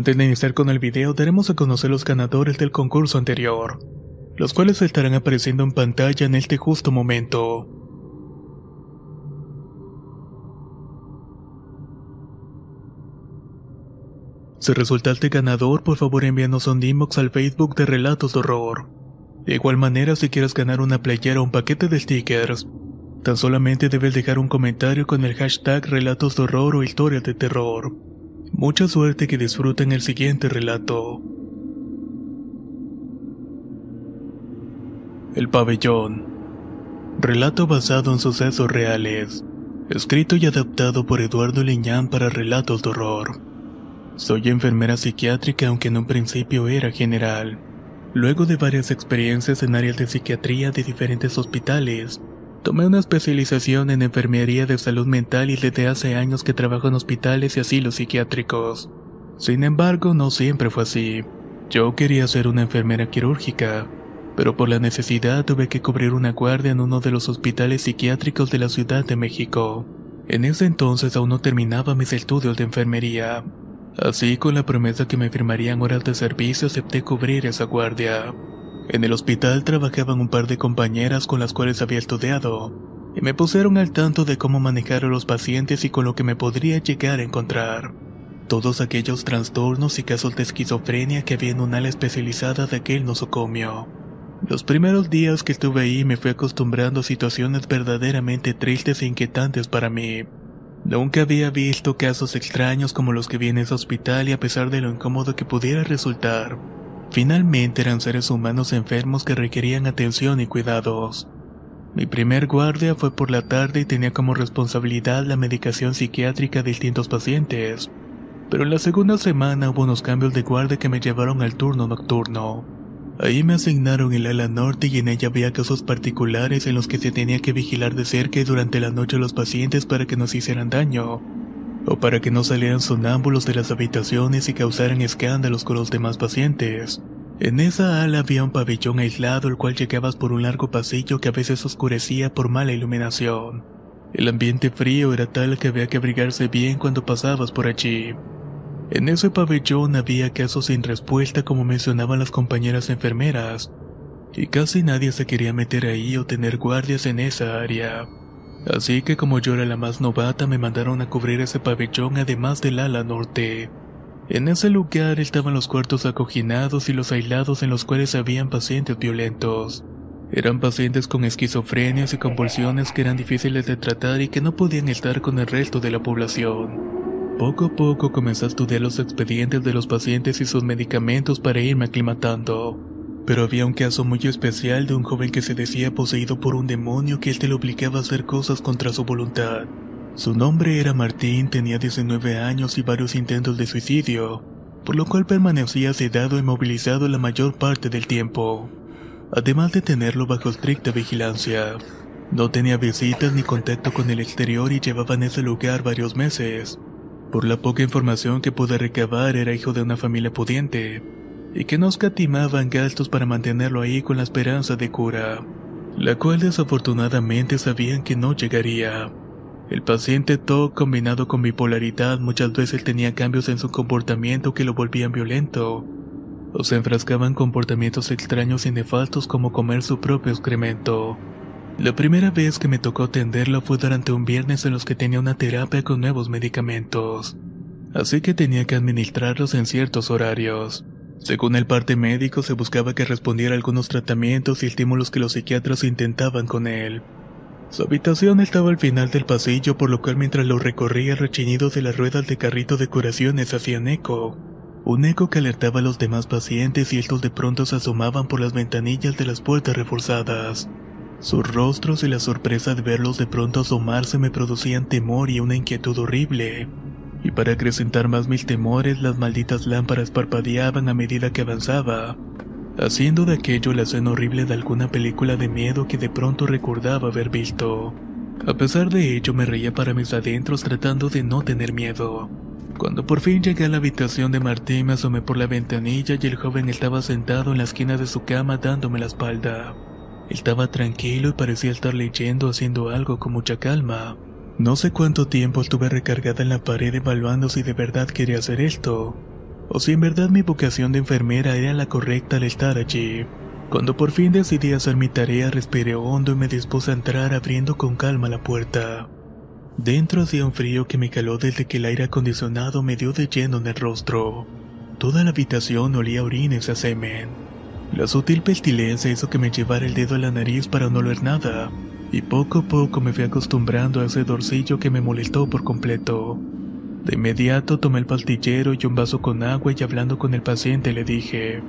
Antes de iniciar con el video, daremos a conocer los ganadores del concurso anterior, los cuales estarán apareciendo en pantalla en este justo momento. Si resultaste ganador, por favor envíanos un inbox al Facebook de Relatos de Horror. De igual manera, si quieres ganar una playera o un paquete de stickers, tan solamente debes dejar un comentario con el hashtag Relatos de Horror o Historia de Terror. Mucha suerte que disfruten el siguiente relato. El pabellón. Relato basado en sucesos reales. Escrito y adaptado por Eduardo Liñán para relatos de horror. Soy enfermera psiquiátrica aunque en un principio era general. Luego de varias experiencias en áreas de psiquiatría de diferentes hospitales, Tomé una especialización en enfermería de salud mental y desde hace años que trabajo en hospitales y asilos psiquiátricos. Sin embargo, no siempre fue así. Yo quería ser una enfermera quirúrgica, pero por la necesidad tuve que cubrir una guardia en uno de los hospitales psiquiátricos de la Ciudad de México. En ese entonces aún no terminaba mis estudios de enfermería. Así, con la promesa que me firmarían horas de servicio, acepté cubrir esa guardia. En el hospital trabajaban un par de compañeras con las cuales había estudiado, y me pusieron al tanto de cómo manejar a los pacientes y con lo que me podría llegar a encontrar. Todos aquellos trastornos y casos de esquizofrenia que había en un ala especializada de aquel nosocomio. Los primeros días que estuve ahí me fui acostumbrando a situaciones verdaderamente tristes e inquietantes para mí. Nunca había visto casos extraños como los que vi en ese hospital y a pesar de lo incómodo que pudiera resultar, Finalmente eran seres humanos enfermos que requerían atención y cuidados. Mi primer guardia fue por la tarde y tenía como responsabilidad la medicación psiquiátrica de distintos pacientes. Pero en la segunda semana hubo unos cambios de guardia que me llevaron al turno nocturno. Ahí me asignaron el ala norte y en ella había casos particulares en los que se tenía que vigilar de cerca y durante la noche a los pacientes para que no se hicieran daño, o para que no salieran sonámbulos de las habitaciones y causaran escándalos con los demás pacientes. En esa ala había un pabellón aislado el cual llegabas por un largo pasillo que a veces oscurecía por mala iluminación. El ambiente frío era tal que había que abrigarse bien cuando pasabas por allí. En ese pabellón había casos sin respuesta como mencionaban las compañeras enfermeras, y casi nadie se quería meter ahí o tener guardias en esa área. Así que como yo era la más novata me mandaron a cubrir ese pabellón además del ala norte. En ese lugar estaban los cuartos acoginados y los aislados en los cuales habían pacientes violentos. Eran pacientes con esquizofrenias y convulsiones que eran difíciles de tratar y que no podían estar con el resto de la población. Poco a poco comencé a estudiar los expedientes de los pacientes y sus medicamentos para irme aclimatando. Pero había un caso muy especial de un joven que se decía poseído por un demonio que él te lo obligaba a hacer cosas contra su voluntad. Su nombre era Martín, tenía 19 años y varios intentos de suicidio, por lo cual permanecía sedado y movilizado la mayor parte del tiempo, además de tenerlo bajo estricta vigilancia. No tenía visitas ni contacto con el exterior y llevaba en ese lugar varios meses. Por la poca información que pude recabar era hijo de una familia pudiente, y que no escatimaban gastos para mantenerlo ahí con la esperanza de cura, la cual desafortunadamente sabían que no llegaría. El paciente TOC combinado con bipolaridad muchas veces tenía cambios en su comportamiento que lo volvían violento, o se enfrascaban comportamientos extraños y nefastos como comer su propio excremento. La primera vez que me tocó atenderlo fue durante un viernes en los que tenía una terapia con nuevos medicamentos, así que tenía que administrarlos en ciertos horarios. Según el parte médico, se buscaba que respondiera a algunos tratamientos y estímulos que los psiquiatras intentaban con él. Su habitación estaba al final del pasillo, por lo cual mientras lo recorría el rechinido de las ruedas de carrito de curaciones hacían eco. Un eco que alertaba a los demás pacientes y estos de pronto se asomaban por las ventanillas de las puertas reforzadas. Sus rostros y la sorpresa de verlos de pronto asomarse me producían temor y una inquietud horrible. Y para acrecentar más mis temores, las malditas lámparas parpadeaban a medida que avanzaba, haciendo de aquello la escena horrible de alguna película de miedo que de pronto recordaba haber visto. A pesar de ello, me reía para mis adentros tratando de no tener miedo. Cuando por fin llegué a la habitación de Martín, me asomé por la ventanilla y el joven estaba sentado en la esquina de su cama dándome la espalda. Estaba tranquilo y parecía estar leyendo haciendo algo con mucha calma. No sé cuánto tiempo estuve recargada en la pared evaluando si de verdad quería hacer esto, o si en verdad mi vocación de enfermera era la correcta al estar allí. Cuando por fin decidí hacer mi tarea, respiré hondo y me dispuse a entrar abriendo con calma la puerta. Dentro hacía un frío que me caló desde que el aire acondicionado me dio de lleno en el rostro. Toda la habitación olía a orines a semen. La sutil pestilencia hizo que me llevara el dedo a la nariz para no oler nada, y poco a poco me fui acostumbrando a ese dorcillo que me molestó por completo. De inmediato tomé el pastillero y un vaso con agua y hablando con el paciente le dije,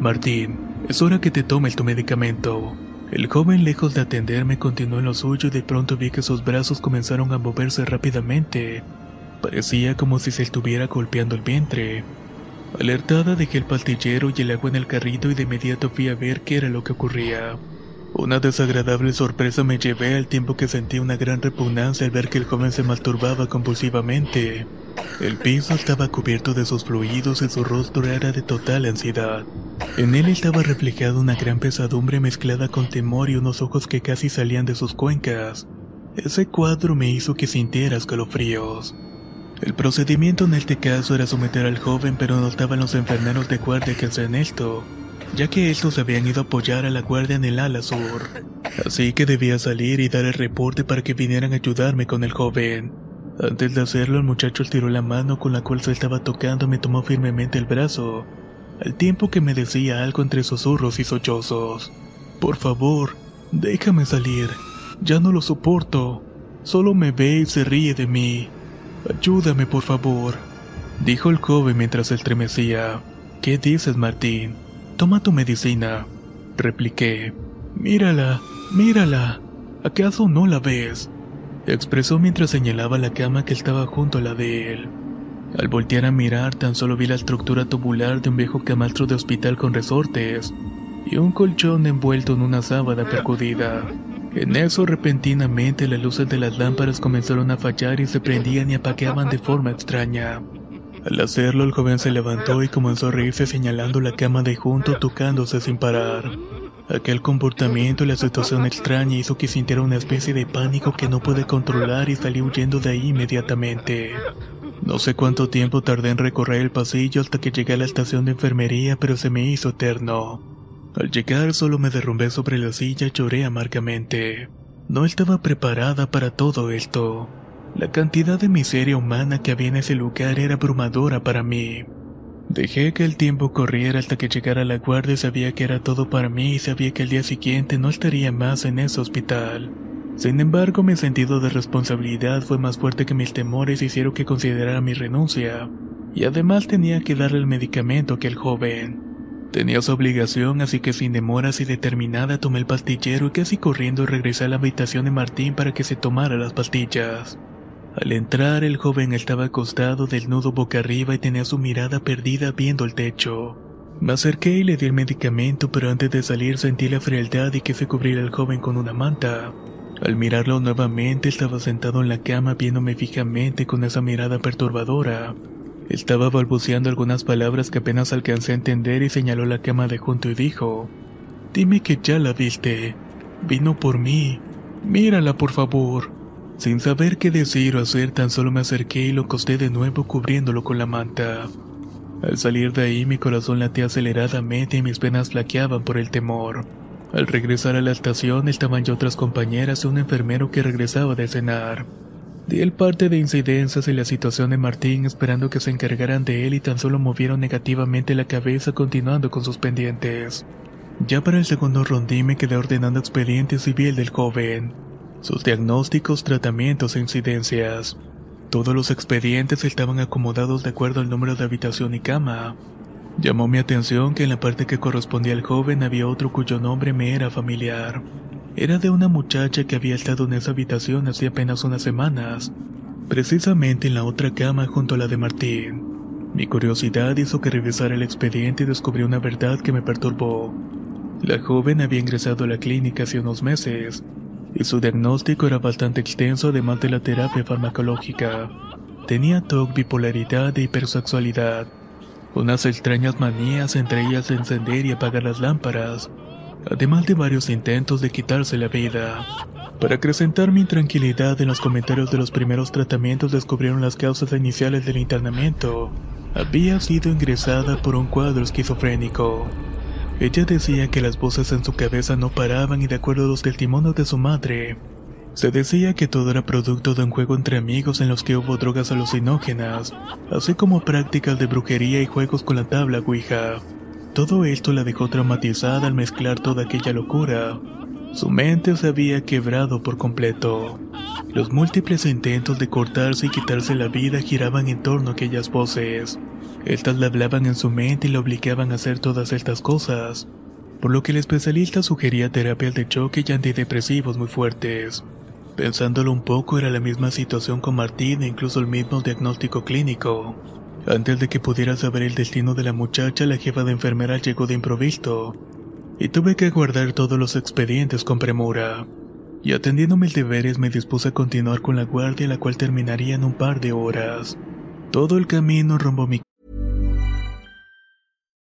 Martín, es hora que te tomes tu medicamento. El joven lejos de atenderme continuó en lo suyo y de pronto vi que sus brazos comenzaron a moverse rápidamente. Parecía como si se estuviera golpeando el vientre. Alertada dejé el pastillero y el agua en el carrito y de inmediato fui a ver qué era lo que ocurría. Una desagradable sorpresa me llevé al tiempo que sentí una gran repugnancia al ver que el joven se masturbaba compulsivamente. El piso estaba cubierto de sus fluidos y su rostro era de total ansiedad. En él estaba reflejada una gran pesadumbre mezclada con temor y unos ojos que casi salían de sus cuencas. Ese cuadro me hizo que sintiera escalofríos. El procedimiento en este caso era someter al joven, pero no estaban los enfermeros de guardia que hacían esto, ya que estos habían ido a apoyar a la guardia en el ala sur. Así que debía salir y dar el reporte para que vinieran a ayudarme con el joven. Antes de hacerlo, el muchacho estiró la mano con la cual se estaba tocando y me tomó firmemente el brazo, al tiempo que me decía algo entre susurros y sollozos. Por favor, déjame salir. Ya no lo soporto. Solo me ve y se ríe de mí. Ayúdame, por favor. Dijo el joven mientras estremecía. ¿Qué dices, Martín? Toma tu medicina. Repliqué. Mírala, mírala. ¿Acaso no la ves? Expresó mientras señalaba la cama que estaba junto a la de él. Al voltear a mirar, tan solo vi la estructura tubular de un viejo camastro de hospital con resortes y un colchón envuelto en una sábana percudida. En eso, repentinamente, las luces de las lámparas comenzaron a fallar y se prendían y apagaban de forma extraña. Al hacerlo, el joven se levantó y comenzó a reírse señalando la cama de junto, tocándose sin parar. Aquel comportamiento y la situación extraña hizo que sintiera una especie de pánico que no pude controlar y salí huyendo de ahí inmediatamente. No sé cuánto tiempo tardé en recorrer el pasillo hasta que llegué a la estación de enfermería, pero se me hizo eterno. Al llegar solo me derrumbé sobre la silla y lloré amargamente. No estaba preparada para todo esto. La cantidad de miseria humana que había en ese lugar era abrumadora para mí. Dejé que el tiempo corriera hasta que llegara la guardia y sabía que era todo para mí y sabía que el día siguiente no estaría más en ese hospital. Sin embargo, mi sentido de responsabilidad fue más fuerte que mis temores y hicieron que considerara mi renuncia. Y además tenía que darle el medicamento a aquel joven. Tenía su obligación, así que sin demoras y determinada tomé el pastillero y casi corriendo regresé a la habitación de Martín para que se tomara las pastillas. Al entrar, el joven estaba acostado desnudo boca arriba y tenía su mirada perdida viendo el techo. Me acerqué y le di el medicamento, pero antes de salir sentí la frialdad y quise cubrir al joven con una manta. Al mirarlo nuevamente estaba sentado en la cama viéndome fijamente con esa mirada perturbadora. Estaba balbuceando algunas palabras que apenas alcancé a entender y señaló la cama de junto y dijo, Dime que ya la viste. Vino por mí. Mírala, por favor. Sin saber qué decir o hacer, tan solo me acerqué y lo acosté de nuevo cubriéndolo con la manta. Al salir de ahí mi corazón latía aceleradamente y mis penas flaqueaban por el temor. Al regresar a la estación estaban ya otras compañeras y un enfermero que regresaba de cenar. Di el parte de incidencias y la situación de Martín esperando que se encargaran de él y tan solo movieron negativamente la cabeza continuando con sus pendientes. Ya para el segundo rondín me quedé ordenando expedientes y vi el del joven. Sus diagnósticos, tratamientos e incidencias. Todos los expedientes estaban acomodados de acuerdo al número de habitación y cama. Llamó mi atención que en la parte que correspondía al joven había otro cuyo nombre me era familiar. Era de una muchacha que había estado en esa habitación hace apenas unas semanas, precisamente en la otra cama junto a la de Martín. Mi curiosidad hizo que revisara el expediente y descubrí una verdad que me perturbó. La joven había ingresado a la clínica hace unos meses, y su diagnóstico era bastante extenso además de la terapia farmacológica. Tenía TOC, bipolaridad e hipersexualidad, unas extrañas manías entre ellas de encender y apagar las lámparas, además de varios intentos de quitarse la vida. Para acrecentar mi intranquilidad en los comentarios de los primeros tratamientos descubrieron las causas iniciales del internamiento. Había sido ingresada por un cuadro esquizofrénico. Ella decía que las voces en su cabeza no paraban y de acuerdo a los testimonios de su madre, se decía que todo era producto de un juego entre amigos en los que hubo drogas alucinógenas, así como prácticas de brujería y juegos con la tabla Ouija. Todo esto la dejó traumatizada al mezclar toda aquella locura. Su mente se había quebrado por completo. Los múltiples intentos de cortarse y quitarse la vida giraban en torno a aquellas voces. Estas le hablaban en su mente y le obligaban a hacer todas estas cosas, por lo que el especialista sugería terapias de choque y antidepresivos muy fuertes. Pensándolo un poco era la misma situación con Martín e incluso el mismo diagnóstico clínico. Antes de que pudiera saber el destino de la muchacha, la jefa de enfermera llegó de improviso, y tuve que guardar todos los expedientes con premura. Y atendiendo mis deberes me dispuse a continuar con la guardia, la cual terminaría en un par de horas. Todo el camino rumbo mi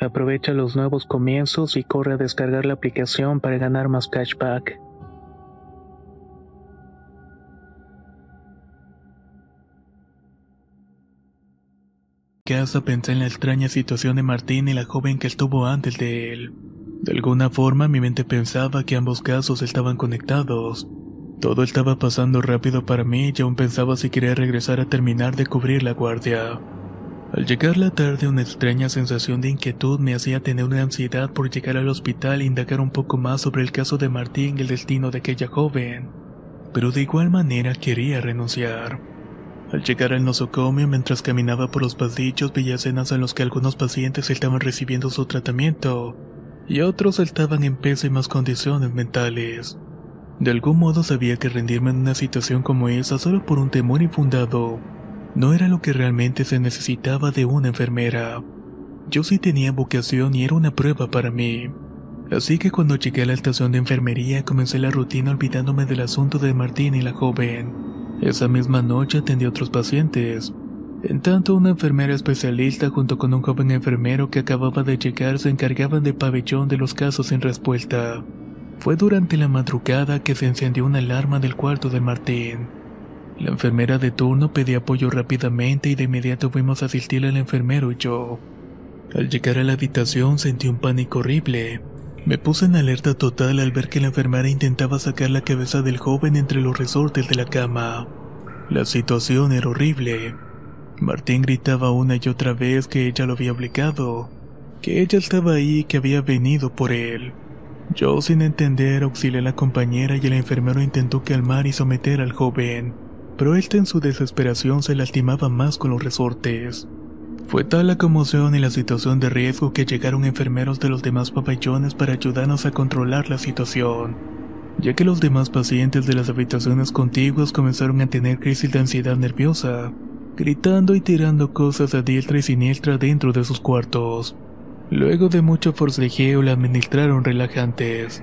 Aprovecha los nuevos comienzos y corre a descargar la aplicación para ganar más cashback. Casa pensé en la extraña situación de Martín y la joven que estuvo antes de él. De alguna forma mi mente pensaba que ambos casos estaban conectados. Todo estaba pasando rápido para mí y aún pensaba si quería regresar a terminar de cubrir la guardia. Al llegar la tarde una extraña sensación de inquietud me hacía tener una ansiedad por llegar al hospital e indagar un poco más sobre el caso de Martín y el destino de aquella joven, pero de igual manera quería renunciar. Al llegar al nosocomio, mientras caminaba por los pasillos, veía escenas en los que algunos pacientes estaban recibiendo su tratamiento y otros estaban en pésimas condiciones mentales. De algún modo sabía que rendirme en una situación como esa solo por un temor infundado no era lo que realmente se necesitaba de una enfermera. Yo sí tenía vocación y era una prueba para mí. Así que cuando llegué a la estación de enfermería comencé la rutina olvidándome del asunto de Martín y la joven. Esa misma noche atendí a otros pacientes. En tanto, una enfermera especialista junto con un joven enfermero que acababa de llegar se encargaban del pabellón de los casos sin respuesta. Fue durante la madrugada que se encendió una alarma del cuarto de Martín. La enfermera de turno pedía apoyo rápidamente y de inmediato fuimos a asistir al enfermero y yo. Al llegar a la habitación sentí un pánico horrible. Me puse en alerta total al ver que la enfermera intentaba sacar la cabeza del joven entre los resortes de la cama. La situación era horrible. Martín gritaba una y otra vez que ella lo había obligado, que ella estaba ahí y que había venido por él. Yo, sin entender, auxilié a la compañera y el enfermero intentó calmar y someter al joven, pero éste en su desesperación se lastimaba más con los resortes. Fue tal la conmoción y la situación de riesgo que llegaron enfermeros de los demás pabellones para ayudarnos a controlar la situación, ya que los demás pacientes de las habitaciones contiguas comenzaron a tener crisis de ansiedad nerviosa, gritando y tirando cosas a diestra y siniestra dentro de sus cuartos. Luego de mucho forcejeo le administraron relajantes,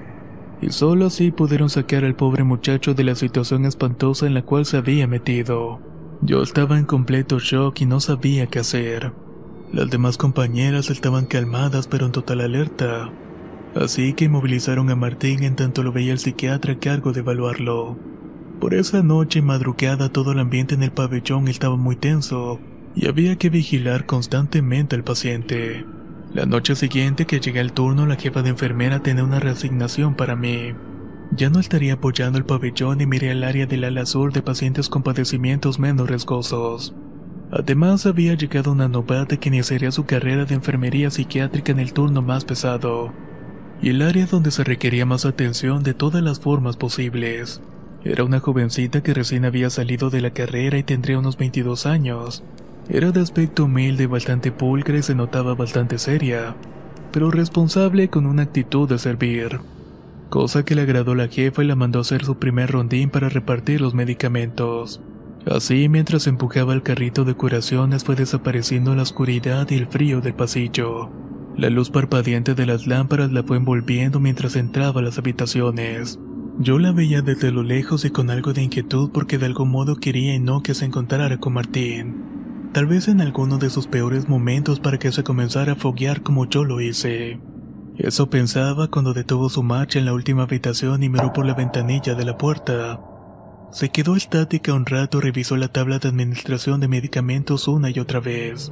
y solo así pudieron sacar al pobre muchacho de la situación espantosa en la cual se había metido. Yo estaba en completo shock y no sabía qué hacer. Las demás compañeras estaban calmadas pero en total alerta. Así que inmovilizaron a Martín en tanto lo veía el psiquiatra a cargo de evaluarlo. Por esa noche madrugada todo el ambiente en el pabellón estaba muy tenso y había que vigilar constantemente al paciente. La noche siguiente que llegué al turno la jefa de enfermera tenía una resignación para mí. Ya no estaría apoyando el pabellón y miré al área del ala sur de pacientes con padecimientos menos riesgosos. Además, había llegado una novata que iniciaría su carrera de enfermería psiquiátrica en el turno más pesado, y el área donde se requería más atención de todas las formas posibles. Era una jovencita que recién había salido de la carrera y tendría unos 22 años. Era de aspecto humilde y bastante pulcra y se notaba bastante seria, pero responsable con una actitud de servir cosa que le agradó a la jefa y la mandó a hacer su primer rondín para repartir los medicamentos. Así, mientras empujaba el carrito de curaciones, fue desapareciendo la oscuridad y el frío del pasillo. La luz parpadeante de las lámparas la fue envolviendo mientras entraba a las habitaciones. Yo la veía desde lo lejos y con algo de inquietud porque de algún modo quería y no que se encontrara con Martín. Tal vez en alguno de sus peores momentos para que se comenzara a foguear como yo lo hice. Eso pensaba cuando detuvo su marcha en la última habitación y miró por la ventanilla de la puerta. Se quedó estática un rato revisó la tabla de administración de medicamentos una y otra vez.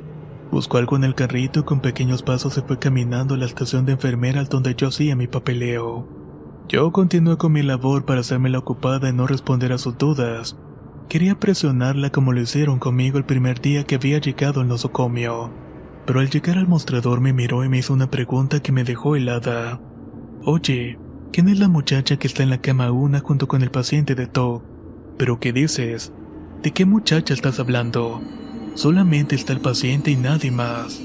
Buscó algo en el carrito y con pequeños pasos se fue caminando a la estación de enfermeras donde yo hacía mi papeleo. Yo continué con mi labor para hacerme la ocupada y no responder a sus dudas. Quería presionarla como lo hicieron conmigo el primer día que había llegado al nosocomio pero al llegar al mostrador me miró y me hizo una pregunta que me dejó helada. Oye, ¿quién es la muchacha que está en la cama una junto con el paciente de TOC? ¿Pero qué dices? ¿De qué muchacha estás hablando? Solamente está el paciente y nadie más.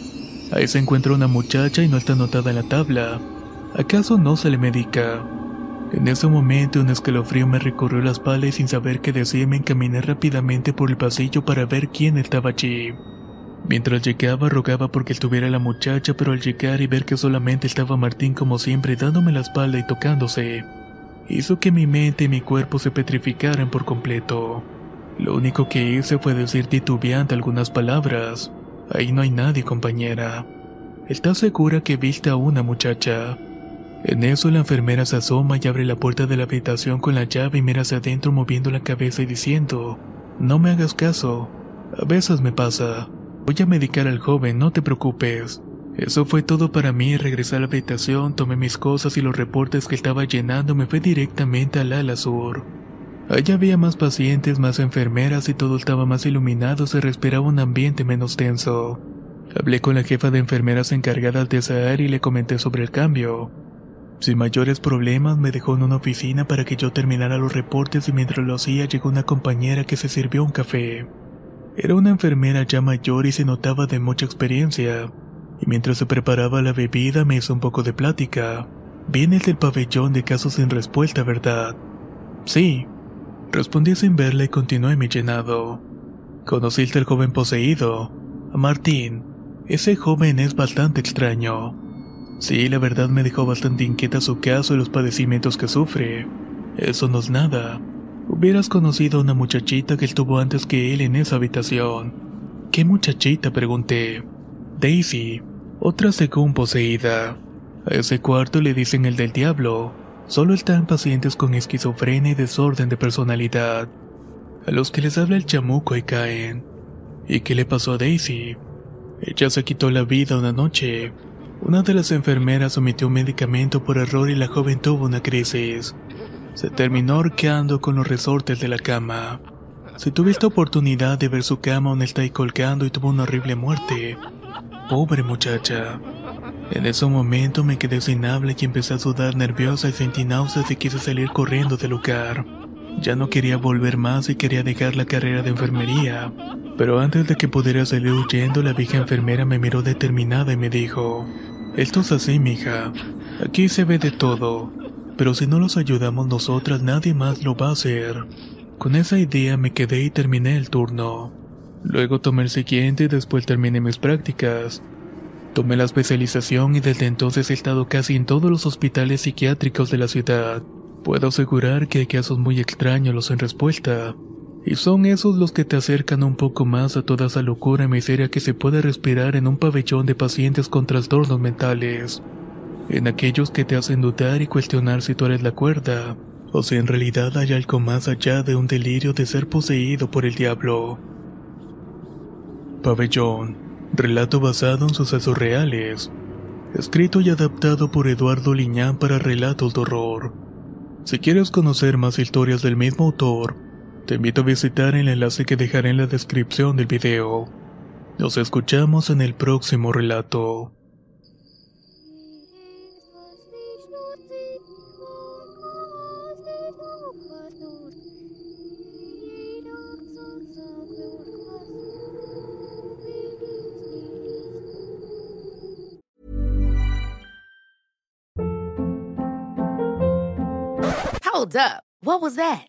Ahí se encuentra una muchacha y no está anotada en la tabla. ¿Acaso no se le medica? En ese momento un escalofrío me recorrió las espalda y sin saber qué decir me encaminé rápidamente por el pasillo para ver quién estaba allí. Mientras llegaba rogaba porque estuviera la muchacha, pero al llegar y ver que solamente estaba Martín como siempre dándome la espalda y tocándose, hizo que mi mente y mi cuerpo se petrificaran por completo. Lo único que hice fue decir titubeante algunas palabras. Ahí no hay nadie, compañera. ¿Estás segura que viste a una muchacha? En eso la enfermera se asoma y abre la puerta de la habitación con la llave y mira hacia adentro moviendo la cabeza y diciendo, no me hagas caso, a veces me pasa. Voy a medicar al joven, no te preocupes. Eso fue todo para mí. Regresé a la habitación, tomé mis cosas y los reportes que estaba llenando me fui directamente al ala sur. Allá había más pacientes, más enfermeras y todo estaba más iluminado, se respiraba un ambiente menos tenso. Hablé con la jefa de enfermeras encargada de esa área y le comenté sobre el cambio. Sin mayores problemas me dejó en una oficina para que yo terminara los reportes y mientras lo hacía llegó una compañera que se sirvió un café. Era una enfermera ya mayor y se notaba de mucha experiencia, y mientras se preparaba la bebida me hizo un poco de plática. Vienes del pabellón de casos sin respuesta, ¿verdad? Sí. Respondí sin verla y continué mi llenado. ¿Conociste al joven poseído? A Martín. Ese joven es bastante extraño. Sí, la verdad me dejó bastante inquieta su caso y los padecimientos que sufre. Eso no es nada. Hubieras conocido a una muchachita que estuvo antes que él en esa habitación. ¿Qué muchachita? pregunté. Daisy, otra según poseída. A ese cuarto le dicen el del diablo. Solo están pacientes con esquizofrenia y desorden de personalidad. A los que les habla el chamuco y caen. ¿Y qué le pasó a Daisy? Ella se quitó la vida una noche. Una de las enfermeras omitió un medicamento por error y la joven tuvo una crisis. Se terminó horqueando con los resortes de la cama. Si tuviste oportunidad de ver su cama aún está ahí colgando y tuvo una horrible muerte. Pobre muchacha. En ese momento me quedé sin habla y empecé a sudar nerviosa y sentí náuseas y quise salir corriendo del lugar. Ya no quería volver más y quería dejar la carrera de enfermería. Pero antes de que pudiera salir huyendo, la vieja enfermera me miró determinada y me dijo, Esto es así, mija. Aquí se ve de todo. Pero si no los ayudamos nosotras, nadie más lo va a hacer. Con esa idea me quedé y terminé el turno. Luego tomé el siguiente y después terminé mis prácticas. Tomé la especialización y desde entonces he estado casi en todos los hospitales psiquiátricos de la ciudad. Puedo asegurar que hay casos muy extraños en respuesta. Y son esos los que te acercan un poco más a toda esa locura y miseria que se puede respirar en un pabellón de pacientes con trastornos mentales. En aquellos que te hacen dudar y cuestionar si tú eres la cuerda, o si en realidad hay algo más allá de un delirio de ser poseído por el diablo. Pabellón. Relato basado en sucesos reales. Escrito y adaptado por Eduardo Liñán para relatos de horror. Si quieres conocer más historias del mismo autor, te invito a visitar el enlace que dejaré en la descripción del video. Nos escuchamos en el próximo relato. Hold up. What was that?